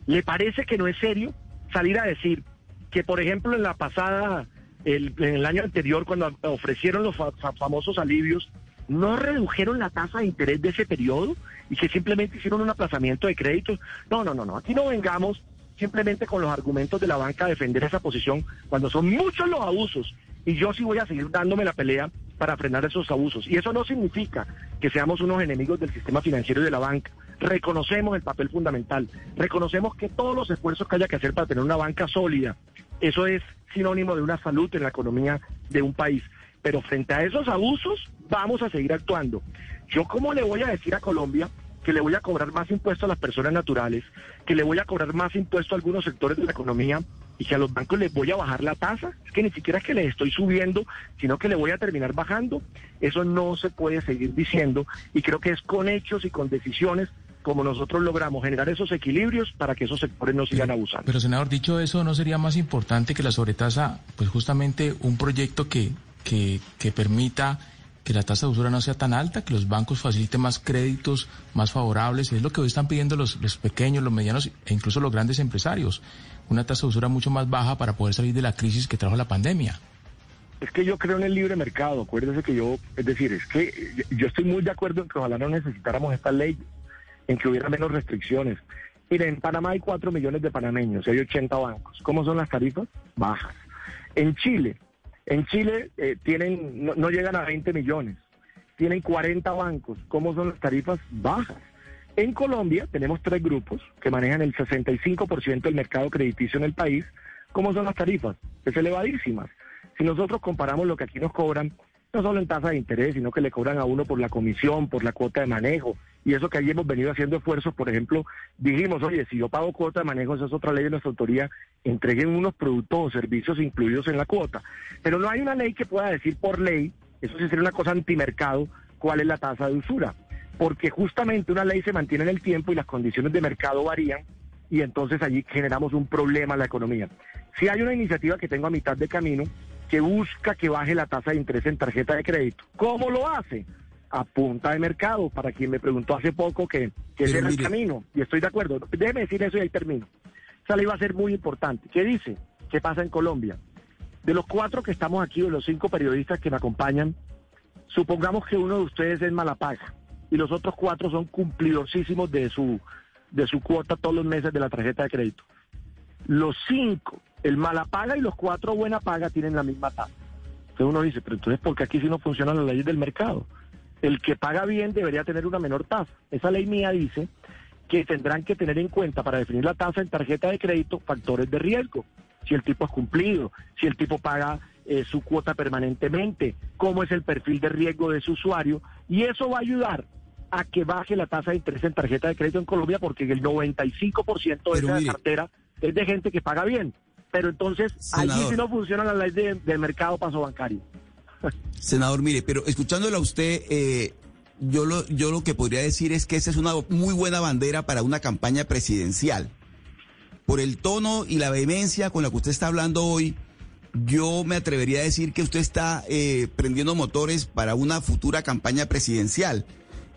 ¿Le parece que no es serio salir a decir que, por ejemplo, en la pasada el, en el año anterior, cuando ofrecieron los famosos alivios, no redujeron la tasa de interés de ese periodo y que simplemente hicieron un aplazamiento de créditos. No, no, no, no. Aquí no vengamos simplemente con los argumentos de la banca a defender esa posición cuando son muchos los abusos. Y yo sí voy a seguir dándome la pelea para frenar esos abusos. Y eso no significa que seamos unos enemigos del sistema financiero y de la banca. Reconocemos el papel fundamental. Reconocemos que todos los esfuerzos que haya que hacer para tener una banca sólida, eso es sinónimo de una salud en la economía de un país. Pero frente a esos abusos, vamos a seguir actuando. Yo, ¿cómo le voy a decir a Colombia que le voy a cobrar más impuestos a las personas naturales, que le voy a cobrar más impuestos a algunos sectores de la economía y que a los bancos les voy a bajar la tasa? Es que ni siquiera es que les estoy subiendo, sino que le voy a terminar bajando. Eso no se puede seguir diciendo y creo que es con hechos y con decisiones como nosotros logramos generar esos equilibrios para que esos sectores no sigan abusando. Pero, senador, dicho eso, ¿no sería más importante que la sobretasa, pues justamente un proyecto que que, que permita que la tasa de usura no sea tan alta, que los bancos faciliten más créditos más favorables. Es lo que hoy están pidiendo los, los pequeños, los medianos e incluso los grandes empresarios. Una tasa de usura mucho más baja para poder salir de la crisis que trajo la pandemia. Es que yo creo en el libre mercado. Acuérdese que yo, es decir, es que yo estoy muy de acuerdo en que ojalá no necesitáramos esta ley, en que hubiera menos restricciones. Mire, en Panamá hay 4 millones de panameños y hay 80 bancos. ¿Cómo son las tarifas? Bajas. En Chile en Chile eh, tienen no, llegan a 20 millones, tienen 40 bancos. ¿Cómo son las tarifas? Bajas. En Colombia tenemos tres grupos que manejan el 65% del mercado crediticio en el país. ¿Cómo son las tarifas? Es elevadísimas. Si nosotros comparamos lo que aquí nos cobran, no solo en tasa de interés, sino que le cobran a uno por la comisión, por la cuota de manejo, y eso que ahí hemos venido haciendo esfuerzos, por ejemplo, dijimos, oye, si yo pago cuota de manejo, esa es otra ley de nuestra autoría, entreguen unos productos o servicios incluidos en la cuota. Pero no hay una ley que pueda decir por ley, eso sí sería una cosa antimercado, cuál es la tasa de usura. Porque justamente una ley se mantiene en el tiempo y las condiciones de mercado varían y entonces allí generamos un problema en la economía. Si hay una iniciativa que tengo a mitad de camino que busca que baje la tasa de interés en tarjeta de crédito. ¿Cómo lo hace? a punta de mercado, para quien me preguntó hace poco que, que ese era el camino, y estoy de acuerdo. Déjeme decir eso y ahí termino. Esa ley va a ser muy importante. ¿Qué dice? ¿Qué pasa en Colombia? De los cuatro que estamos aquí, o los cinco periodistas que me acompañan, supongamos que uno de ustedes es Malapaga y los otros cuatro son cumplidosísimos de su, de su cuota todos los meses de la tarjeta de crédito. Los cinco, el Malapaga y los cuatro Buena Paga tienen la misma tasa. Entonces uno dice, pero entonces, ¿por qué aquí sí no funcionan las leyes del mercado? el que paga bien debería tener una menor tasa. Esa ley mía dice que tendrán que tener en cuenta para definir la tasa en tarjeta de crédito factores de riesgo. Si el tipo es cumplido, si el tipo paga eh, su cuota permanentemente, cómo es el perfil de riesgo de su usuario. Y eso va a ayudar a que baje la tasa de interés en tarjeta de crédito en Colombia porque el 95% de esa cartera es de gente que paga bien. Pero entonces, allí si no funciona la ley del mercado paso bancario. Senador, mire, pero escuchándolo a usted, eh, yo, lo, yo lo que podría decir es que esa es una muy buena bandera para una campaña presidencial. Por el tono y la vehemencia con la que usted está hablando hoy, yo me atrevería a decir que usted está eh, prendiendo motores para una futura campaña presidencial.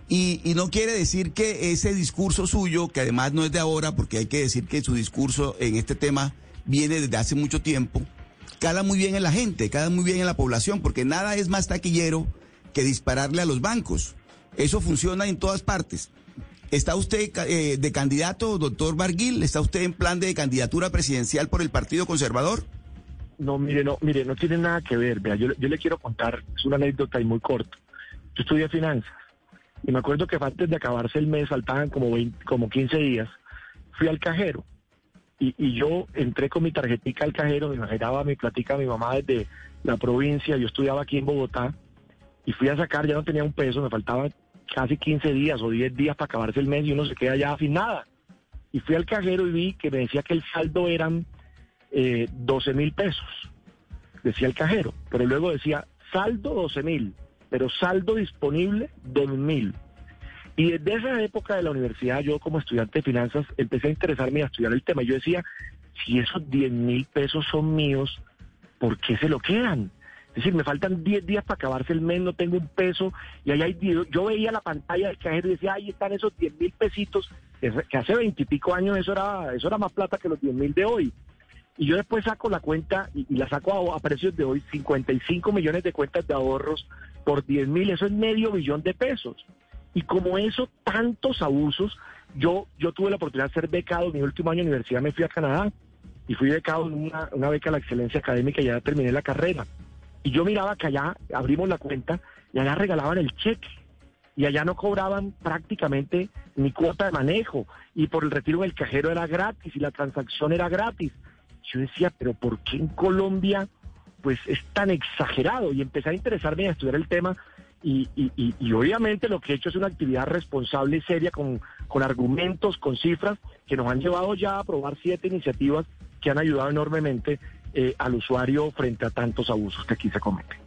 Y, y, no quiere decir que ese discurso suyo, que además no es de ahora, porque hay que decir que su discurso en este tema viene desde hace mucho tiempo, cala muy bien en la gente, cala muy bien en la población, porque nada es más taquillero que dispararle a los bancos. Eso funciona en todas partes. ¿Está usted eh, de candidato, doctor Barguil? ¿Está usted en plan de candidatura presidencial por el Partido Conservador? No, mire, no, mire, no tiene nada que ver. Yo, le quiero contar, es una anécdota y muy corta. Yo estudié finanzas y me acuerdo que antes de acabarse el mes faltaban como, como 15 días. Fui al cajero y, yo entré con mi tarjetita al cajero, me generaba mi platica mi mamá desde la provincia, yo estudiaba aquí en Bogotá, y fui a sacar, ya no tenía un peso, me faltaban casi 15 días o 10 días para acabarse el mes y uno se queda ya sin nada. Y fui al cajero y vi que me decía que el saldo eran eh, 12 mil pesos, decía el cajero, pero luego decía saldo 12 mil, pero saldo disponible 2 mil. Y desde esa época de la universidad, yo como estudiante de finanzas empecé a interesarme a estudiar el tema. Yo decía, si esos 10 mil pesos son míos, ¿por qué se lo quedan? Es decir, me faltan 10 días para acabarse el mes, no tengo un peso. Y ahí hay, yo veía la pantalla del cajero y decía, ahí están esos 10 mil pesitos, que hace veintipico años eso era, eso era más plata que los 10 mil de hoy. Y yo después saco la cuenta y, la saco a, precios de hoy, 55 millones de cuentas de ahorros por 10 mil, eso es medio billón de pesos. Y como eso, tantos abusos, yo, yo tuve la oportunidad de ser becado en mi último año de universidad, me fui a Canadá y fui becado en una, una beca a la excelencia académica y ya terminé la carrera. Y yo miraba que allá abrimos la cuenta y allá regalaban el cheque y allá no cobraban prácticamente ni cuota de manejo y por el retiro del cajero era gratis y la transacción era gratis. Yo decía, pero ¿por qué en Colombia pues es tan exagerado? Y empecé a interesarme a estudiar el tema y, y, obviamente lo que he hecho es una actividad responsable y seria con, con argumentos, con cifras que nos han llevado ya a aprobar siete iniciativas que han ayudado enormemente eh, al usuario frente a tantos abusos que aquí se cometen.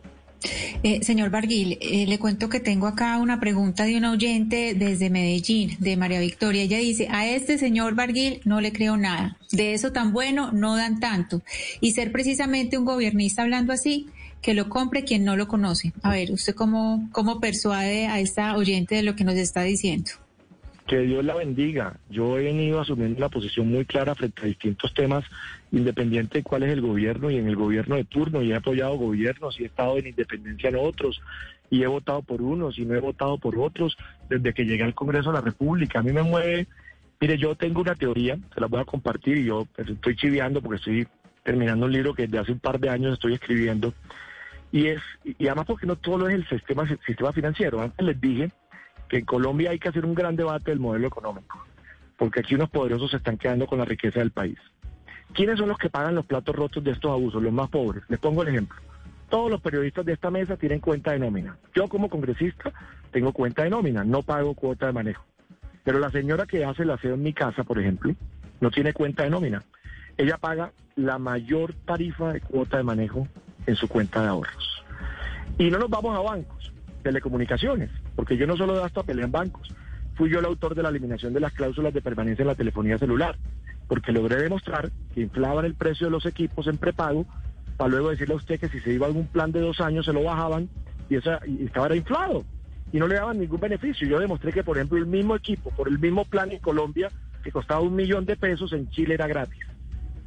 Eh, señor Barguil, eh, le cuento que tengo acá una pregunta de una oyente desde Medellín, de María Victoria. Ella dice, a este señor Barguil no le creo nada. De eso tan bueno no dan tanto. Y ser precisamente un gobernista hablando así, que lo compre quien no lo conoce. A ver, ¿usted cómo, cómo persuade a esta oyente de lo que nos está diciendo? Que Dios la bendiga. Yo he venido asumiendo una posición muy clara frente a distintos temas, independiente de cuál es el gobierno y en el gobierno de turno, y he apoyado gobiernos y he estado en independencia en otros, y he votado por unos y no he votado por otros desde que llegué al Congreso de la República. A mí me mueve, mire, yo tengo una teoría, se la voy a compartir y yo estoy chiviando porque estoy terminando un libro que desde hace un par de años estoy escribiendo, y es, y además porque no todo es el sistema, financiero. Antes les dije que en Colombia hay que hacer un gran debate del modelo económico, porque aquí unos poderosos se están quedando con la riqueza del país. ¿Quiénes son los que pagan los platos rotos de estos abusos? Los más pobres. Les pongo el ejemplo. Todos los periodistas de esta mesa tienen cuenta de nómina. Yo como congresista tengo cuenta de nómina, no pago cuota de manejo. Pero la señora que hace el aseo en mi casa, por ejemplo, no tiene cuenta de nómina. Ella paga la mayor tarifa de cuota de manejo en su cuenta de ahorros. Y no nos vamos a bancos, telecomunicaciones porque yo no solo de hasta pelea en bancos, fui yo el autor de la eliminación de las cláusulas de permanencia en la telefonía celular, porque logré demostrar que inflaban el precio de los equipos en prepago para luego decirle a usted que si se iba a algún plan de dos años se lo bajaban y, esa, y estaba inflado y no le daban ningún beneficio. Yo demostré que, por ejemplo, el mismo equipo, por el mismo plan en Colombia, que costaba un millón de pesos, en Chile era gratis.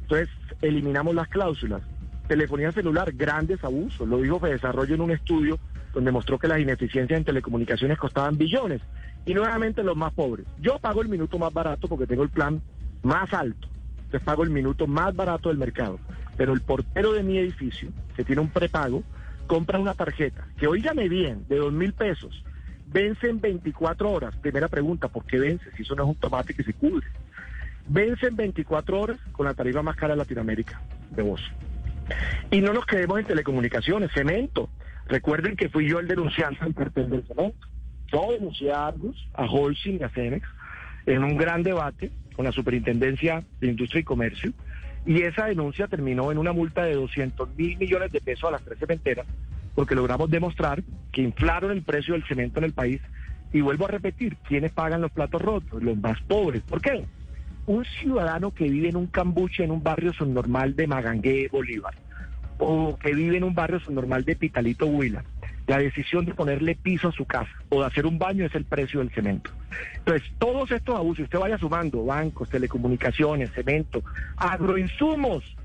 Entonces, eliminamos las cláusulas. Telefonía celular, grandes abusos. Lo dijo Desarrollo en un estudio donde mostró que las ineficiencias en telecomunicaciones costaban billones. Y nuevamente los más pobres. Yo pago el minuto más barato porque tengo el plan más alto. Entonces pago el minuto más barato del mercado. Pero el portero de mi edificio, que tiene un prepago, compra una tarjeta, que oígame bien, de dos mil pesos, vence en 24 horas. Primera pregunta, ¿por qué vence? Si eso no es automático y se cubre. Vence en 24 horas con la tarifa más cara de Latinoamérica, de voz. Y no nos quedemos en telecomunicaciones, cemento. Recuerden que fui yo el denunciante al cartel del cemento. Yo denuncié a Argus, a Holcim y a Cenex en un gran debate con la Superintendencia de Industria y Comercio. Y esa denuncia terminó en una multa de 200 mil millones de pesos a las tres cementeras, porque logramos demostrar que inflaron el precio del cemento en el país. Y vuelvo a repetir, ¿quiénes pagan los platos rotos? Los más pobres. ¿Por qué? Un ciudadano que vive en un cambuche, en un barrio subnormal de Magangué, Bolívar, o que vive en un barrio subnormal de Pitalito Huila, la decisión de ponerle piso a su casa o de hacer un baño es el precio del cemento. Entonces, todos estos abusos, usted vaya sumando bancos, telecomunicaciones, cemento, agroinsumos,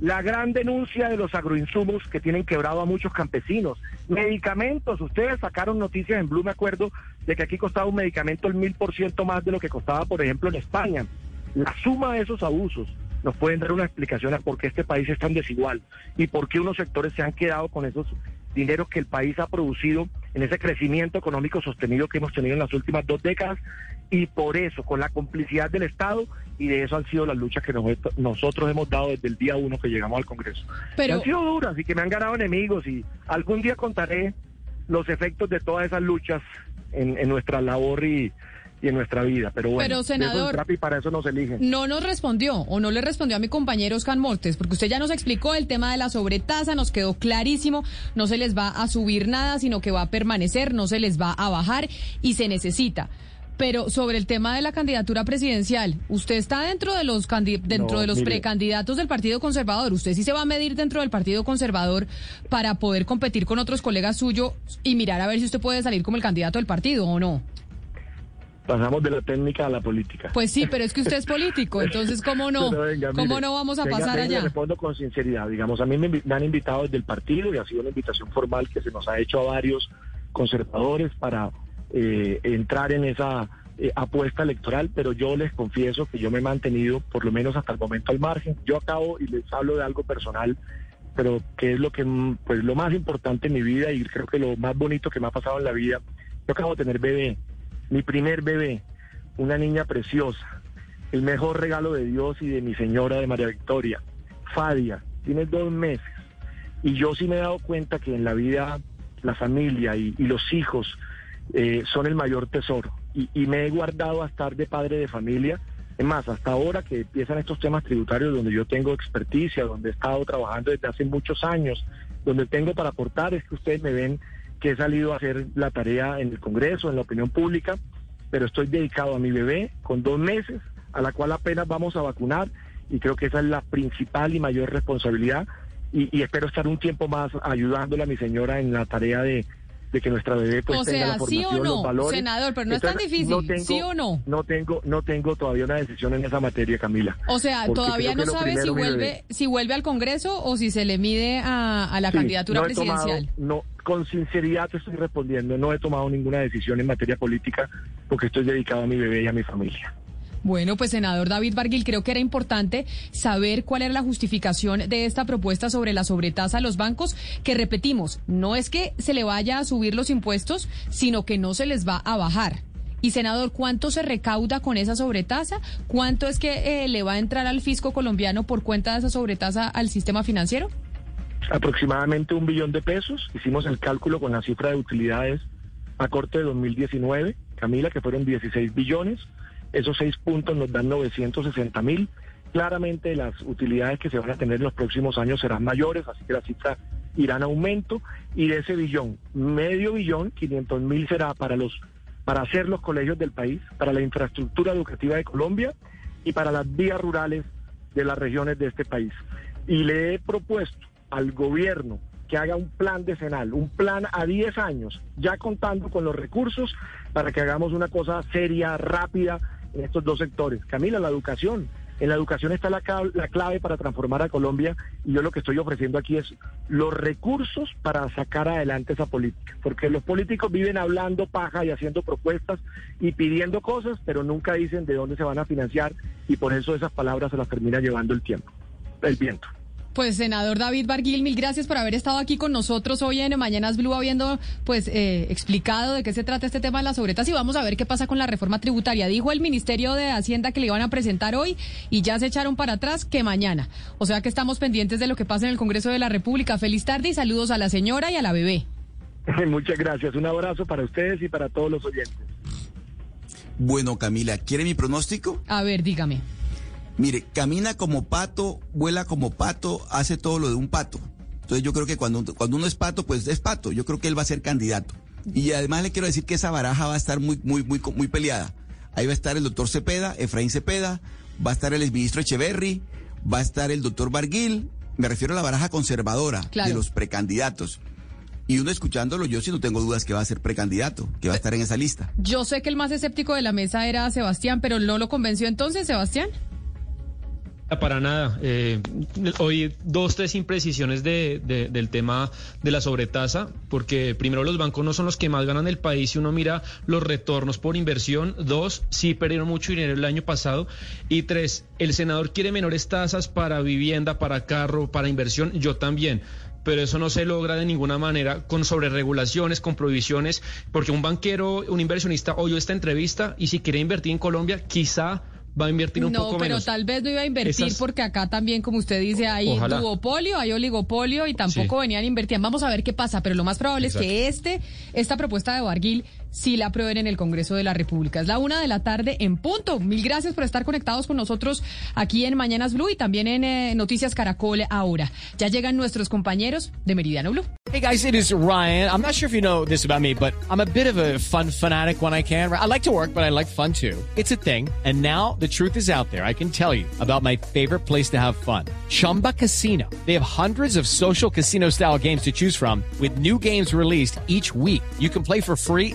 la gran denuncia de los agroinsumos que tienen quebrado a muchos campesinos, medicamentos, ustedes sacaron noticias en Blue, me acuerdo, de que aquí costaba un medicamento el mil por ciento más de lo que costaba, por ejemplo, en España. La suma de esos abusos nos pueden dar una explicación a por qué este país es tan desigual y por qué unos sectores se han quedado con esos dineros que el país ha producido en ese crecimiento económico sostenido que hemos tenido en las últimas dos décadas y por eso, con la complicidad del Estado, y de eso han sido las luchas que nosotros hemos dado desde el día uno que llegamos al Congreso. Pero... Han sido duras y que me han ganado enemigos y algún día contaré los efectos de todas esas luchas en, en nuestra labor y, y en nuestra vida. Pero bueno, Pero, senador, y para eso nos eligen. No nos respondió o no le respondió a mi compañero Oscar Mortes, porque usted ya nos explicó el tema de la sobretasa, nos quedó clarísimo, no se les va a subir nada, sino que va a permanecer, no se les va a bajar y se necesita. Pero sobre el tema de la candidatura presidencial, usted está dentro de los dentro de los precandidatos del Partido Conservador. Usted sí se va a medir dentro del Partido Conservador para poder competir con otros colegas suyos y mirar a ver si usted puede salir como el candidato del partido o no. Pasamos de la técnica a la política. Pues sí, pero es que usted es político, entonces ¿cómo no? ¿Cómo no vamos a venga, pasar venga, allá? respondo con sinceridad. Digamos, a mí me, han invitado desde el partido y ha sido una invitación formal que se nos ha hecho a varios conservadores para eh, entrar en esa eh, apuesta electoral, pero yo les confieso que yo me he mantenido, por lo menos hasta el momento, al margen. Yo acabo y les hablo de algo personal, pero que es lo que, pues, lo más importante en mi vida y creo que lo más bonito que me ha pasado en la vida. Yo acabo de tener bebé, mi primer bebé, una niña preciosa, el mejor regalo de Dios y de mi señora de María Victoria, Fadia, tiene dos meses. Y yo sí me he dado cuenta que en la vida la familia y, los hijos eh, son el mayor tesoro. Y, y me he guardado a estar de padre de familia. Es más, hasta ahora que empiezan estos temas tributarios donde yo tengo experticia, donde he estado trabajando desde hace muchos años, donde tengo para aportar, es que ustedes me ven que he salido a hacer la tarea en el Congreso, en la opinión pública, pero estoy dedicado a mi bebé con dos meses, a la cual apenas vamos a vacunar, y creo que esa es la principal y mayor responsabilidad, y, y espero estar un tiempo más ayudándole a mi señora en la tarea de, de que nuestra bebé pues O tenga sea, la ¿sí formación, o no, los valores. senador? Pero no es tan difícil, tengo- ¿sí o no? No tengo, no tengo todavía una decisión en esa materia, Camila. O sea, todavía no sabe si primero, vuelve, si vuelve al Congreso o si se le mide a, a la Sí, candidatura no tomado- presidencial. no, con sinceridad te estoy respondiendo, no he tomado ninguna decisión en materia política porque estoy dedicado a mi bebé y a mi familia. Bueno, pues senador David Barguil, creo que era importante saber cuál era la justificación de esta propuesta sobre la sobretasa a los bancos, que repetimos, no es que se le vaya a subir los impuestos, sino que no se les va a bajar. Y senador, ¿cuánto se recauda con esa sobretasa? ¿Cuánto es que eh, le va a entrar al fisco colombiano por cuenta de esa sobretasa al sistema financiero? Aproximadamente un billón de pesos. Hicimos el cálculo con la cifra de utilidades a corte de 2019, Camila, que fueron 16 billones. Esos seis puntos nos dan 960 mil. Claramente las utilidades que se van a tener en los próximos años serán mayores, así que la cifra irá en aumento. Y de ese billón, medio billón, 500 mil será para los para hacer los colegios del país, para la infraestructura educativa de Colombia y para las vías rurales de las regiones de este país. Y le he propuesto al gobierno que haga un plan decenal, un plan a 10 años, ya contando con los recursos para que hagamos una cosa seria, rápida en estos dos sectores. Camila, la educación. En la educación está la, la clave para transformar a Colombia y yo lo que estoy ofreciendo aquí es los recursos para sacar adelante esa política. Porque los políticos viven hablando paja y haciendo propuestas y pidiendo cosas, pero nunca dicen de dónde se van a financiar y por eso esas palabras se las termina llevando el tiempo, el viento. Pues senador David Barguil, mil gracias por haber estado aquí con nosotros hoy en Mañanas Blue, habiendo pues eh, explicado de qué se trata este tema de las sobretas y vamos a ver qué pasa con la reforma tributaria. Dijo el Ministerio de Hacienda que le iban a presentar hoy y ya se echaron para atrás que mañana. O sea que estamos pendientes de lo que pasa en el Congreso de la República. Feliz tarde y saludos a la señora y a la bebé. Muchas gracias. Un abrazo para ustedes y para todos los oyentes. Bueno, Camila, ¿quiere mi pronóstico? A ver, dígame. Mire, camina como pato, vuela como pato, hace todo lo de un pato. Entonces yo creo que cuando, cuando uno es pato, pues es pato. Yo creo que él va a ser candidato. Y además le quiero decir que esa baraja va a estar muy, muy, muy, muy peleada. Ahí va a estar el doctor Cepeda, Efraín Cepeda, va a estar el exministro Echeverry, va a estar el doctor Barguil. Me refiero a la baraja conservadora Claro. de los precandidatos. Y uno escuchándolo, yo sí no tengo dudas que va a ser precandidato, que va a estar en esa lista. Yo sé que el más escéptico de la mesa era Sebastián, pero no lo convenció entonces, Sebastián. Para nada. Eh, hoy dos, tres imprecisiones de, de- del tema de la sobretasa, porque primero los bancos no son los que más ganan el país si uno mira los retornos por inversión. Dos, sí perdieron mucho dinero el año pasado. Y tres, el senador quiere menores tasas para vivienda, para carro, para inversión. Yo también. Pero eso no se logra de ninguna manera con sobreregulaciones, con prohibiciones, porque un banquero, un inversionista oyó esta entrevista y si quiere invertir en Colombia, quizá va a invertir un no, poco pero menos. tal vez no iba a invertir Esas- porque acá también, como usted dice, hay Ojalá. duopolio, hay oligopolio y tampoco Sí. venían a invertir. Vamos a ver qué pasa, pero lo más probable es que este, esta propuesta de Barguil sí la aprueben en el Congreso de la República. Es la una de la tarde en punto. Mil gracias por estar conectados con nosotros aquí en Mañanas Blue y también en eh, Noticias Caracol ahora. Ya llegan nuestros compañeros de Meridiano Blue. Hey guys, it is Ryan. I'm not sure if you know this about me, but I'm a bit of a fun fanatic when I can. I like to work, but I like fun too. It's a thing. And now the truth is out there. I can tell you about my favorite place to have fun. Chumba Casino. They have hundreds of social casino style games to choose from with new games released each week. You can play for free